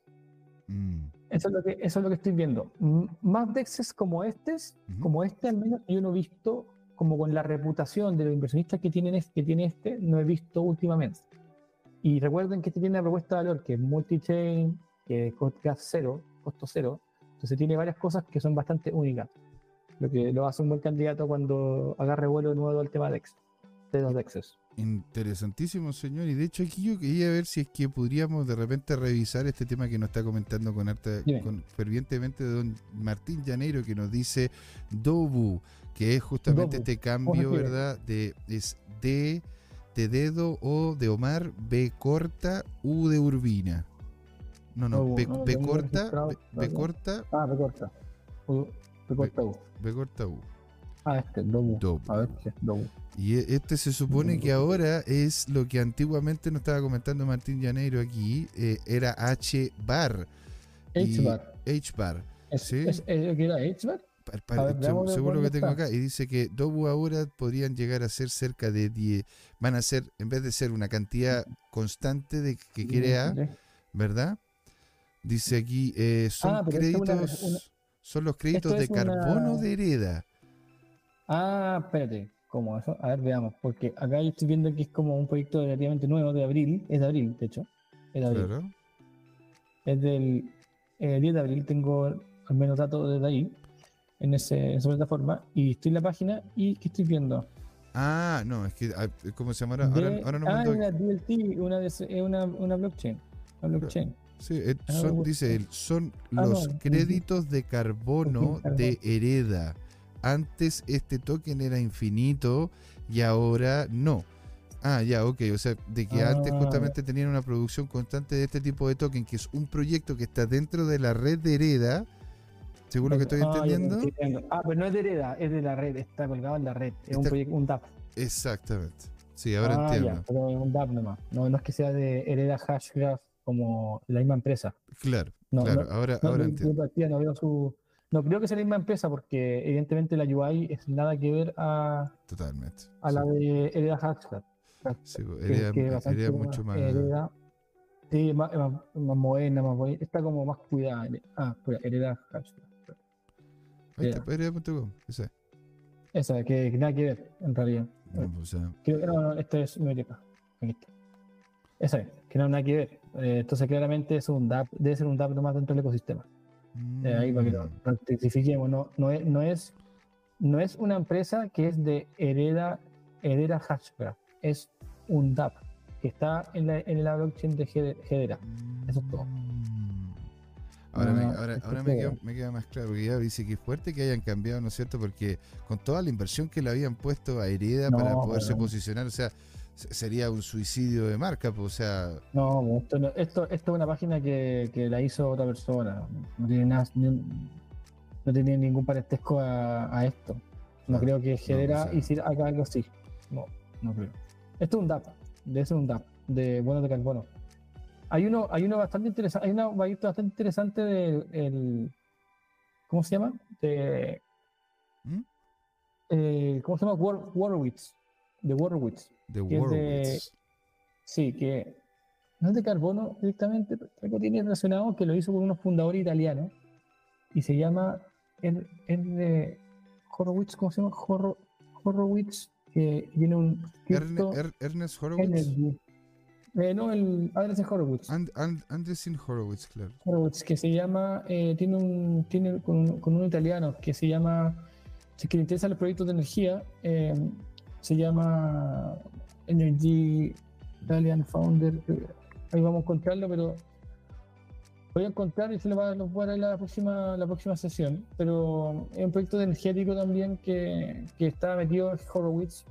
Mm. Eso, es lo que, eso es lo que estoy viendo. más DEXs como este, como este al menos, yo no he visto como con la reputación de los inversionistas que, tienen que tiene este, no he visto últimamente. Y recuerden que este tiene una propuesta de valor que es multi-chain, que es cero, costo cero. Entonces tiene varias cosas que son bastante únicas. Lo que lo hace un buen candidato cuando agarre vuelo nuevo al tema de, de los. Interesantísimo, señor. Y de hecho aquí yo quería ver si es que podríamos de repente revisar este tema que nos está comentando con, arte, con fervientemente don Martín Llaneiro, que nos dice Dobu, que es justamente este cambio, ¿verdad? De, es D de dedo o de Omar, B corta, U de Urbina. No, no, B, corta, B, corta. Ah, B corta. B corta U. B corta U. Ah, este, Dobu. A ver, Dobu. Y e, este se supone que ahora es lo que antiguamente nos estaba comentando Martín Llaneiro aquí, eh, era H bar. H bar. H bar. ¿Sí? ¿Es, ¿Qué era H bar? según, lo que tengo acá, y dice que Dobu ahora podrían llegar a ser cerca de 10, van a ser, en vez de ser una cantidad constante de que crea, ¿verdad? Dice aquí, eh, son ah, créditos, son los créditos de carbono de hereda. Ah, espérate, ¿cómo eso? A ver, veamos, porque acá yo estoy viendo que es como un proyecto relativamente nuevo de abril, es de abril, de hecho, es de abril. Claro. Es del 10 de abril, tengo al menos datos desde ahí en, ese, esa plataforma y estoy en la página y ¿qué estoy viendo? Ah, no, es que, ah, ¿cómo se llama? Ahora, ahora, no ah, una DLT, una, una, una blockchain. Una blockchain. Sí, eh, ah, son, dice él, son ah, los créditos de carbono de Hereda. Antes este token era infinito y ahora no. Ah, ya, ok. O sea, de que antes justamente tenían una producción constante de este tipo de token, que es un proyecto que está dentro de la red de Hereda según lo que estoy ah, entendiendo. Ah, pero no es de hereda, es de la red, está colgado en la red, es un, proyecto, un DAP. Exactamente. Sí, ahora ah, entiendo. pero es un DAP nomás. No, no es que sea de hereda hashgraph como la misma empresa. Claro, claro, ahora, ahora entiendo. no, veo su, no creo que sea la misma empresa porque evidentemente la UI es nada que ver a, Totalmente, a la de hereda hashgraph. Sí, hereda, que, hereda mucho más. Hereda, sí, más, más, más moderna, más bonita. Está como más cuidada. Ah, hereda hashgraph. Ahí está, esa. Esa, que, que, nada que ver, en realidad. No, pues. Creo que no, no, esta es biblioteca. Aquí está. Esa es, que no nada que ver. Eh, entonces, claramente es un DAP, debe ser un DAP nomás dentro del ecosistema. Eh, ahí para que lo rectifiquemos. No, no, es, no, es, no es una empresa que es de hereda, hereda Hashgraph. Es un DAP que está en la, en la blockchain de Hedera. Eso es todo. Ahora, me, ahora, ahora me, queda, me, queda, más claro, porque ya dice que es fuerte que hayan cambiado, ¿no es cierto? Porque con toda la inversión que le habían puesto a Hereda para poderse posicionar, o sea, sería un suicidio de marca, pues, o sea... No, esto, esto, esto es una página que, que, la hizo otra persona, no tiene nada, no tiene ningún parentesco a, a esto. No creo que Hedera no, hiciera acá algo así. No, no creo. Esto es un DAP, debe ser un DAP, de bueno de carbono. Hay uno, hay uno bastante interesante, hay una bastante interesante del el, ¿cómo se llama? De, ¿Mm? eh, ¿Cómo se llama? War, Warwitz. De Warwitz. De Warwitz. sí, que no es de carbono directamente, pero algo tiene relacionado que lo hizo con unos fundadores italianos y se llama el, el de Horowitz, ¿cómo se llama? Horowitz, que tiene un. Ernest Horowitz. Eh, no, el Andresen Horowitz. And, Andresen Horowitz, claro. Horowitz, que se llama, eh, tiene un, tiene con, con, un italiano que se llama, si que le interesan los proyectos de energía, eh, se llama Energy Italian Founder. Ahí vamos a encontrarlo, pero voy a encontrar y se lo voy a, dar en la próxima, la próxima sesión. Pero es un proyecto energético también que, que está metido Horowitz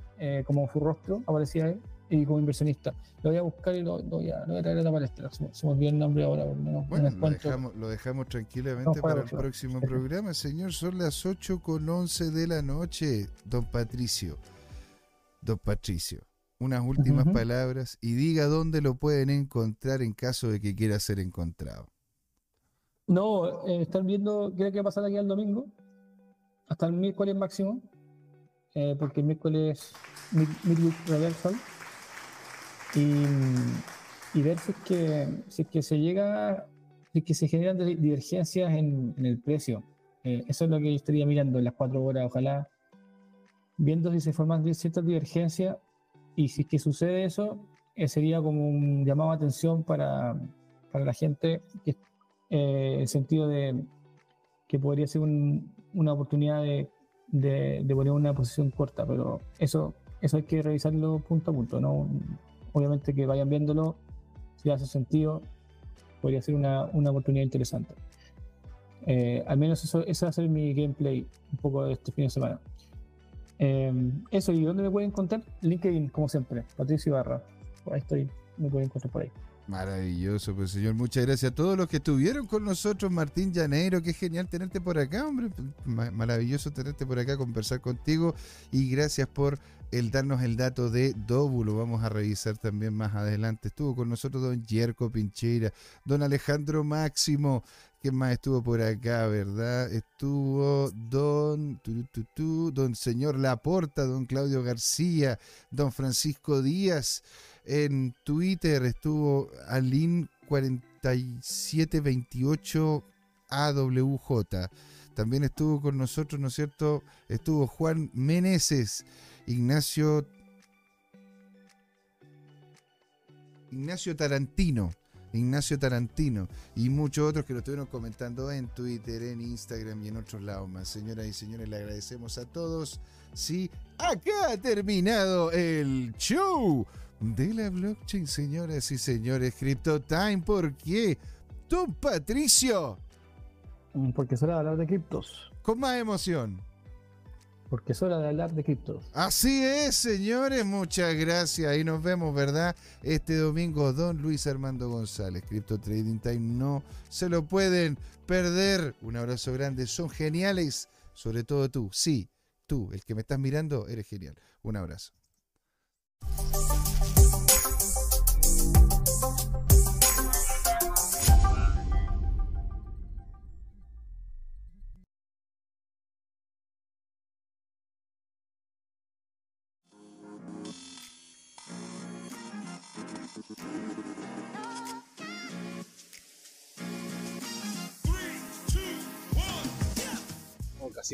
como su rostro, aparecía ahí y como inversionista. Lo voy a buscar y lo, voy, a, traer a la palestra. Se, me olvidó el nombre ahora. bueno, lo dejamos, lo dejamos, tranquilamente para, el próximo programa. Señor, son las 8 con 11 de la noche, don Patricio. Don Patricio, unas últimas palabras y diga dónde lo pueden encontrar en caso de que quiera ser encontrado. No, eh, están viendo, creo que va a pasar aquí el domingo, hasta el miércoles máximo, eh, porque el miércoles Midweek Reversal, y, y, ver si es, que, si es que se llega, si es que se generan divergencias en, el precio. Eh, eso es lo que yo estaría mirando en las cuatro horas, ojalá, viendo si se forman ciertas divergencias y si es que sucede eso, sería como un llamado a atención para, para la gente que eh, el sentido de que podría ser una oportunidad de, de, poner una posición corta, pero eso, eso hay que revisarlo punto a punto, ¿no? Obviamente que vayan viéndolo, si hace sentido, podría ser una, una oportunidad interesante. Eh, al menos eso, ese va a ser mi gameplay un poco de este fin de semana. Eh, eso, ¿y dónde me pueden encontrar? LinkedIn, como siempre, Patricio Ibarra. Ahí estoy, me pueden encontrar por ahí. Maravilloso, pues señor, muchas gracias a todos los que estuvieron con nosotros, Martín Llanero, qué genial tenerte por acá, hombre, maravilloso tenerte por acá, conversar contigo y gracias por el darnos el dato de Dóbulo, vamos a revisar también más adelante. Estuvo con nosotros don Yerko Pincheira, don Alejandro Máximo, ¿quién más estuvo por acá, verdad? Estuvo don, don señor Laporta, don Claudio García, don Francisco Díaz. En Twitter estuvo Alin4728AWJ. También estuvo con nosotros, ¿no es cierto? Estuvo Juan Meneses, Ignacio Ignacio Tarantino. Ignacio Tarantino y muchos otros que lo estuvieron comentando en Twitter, en Instagram y en otros lados más. Señoras y señores, le agradecemos a todos. Sí, acá ha terminado el show de la blockchain, señoras y señores. CryptoTime, ¿por qué? Don Patricio. Porque de hablar de criptos. Con más emoción. Porque es hora de hablar de criptos. Así es, señores. Muchas gracias. Y nos vemos, ¿verdad? Este domingo, don Luis Armando González. Crypto Trading Time no se lo pueden perder. Un abrazo grande. Son geniales. Sobre todo tú. Sí, tú, el que me estás mirando, eres genial. Un abrazo.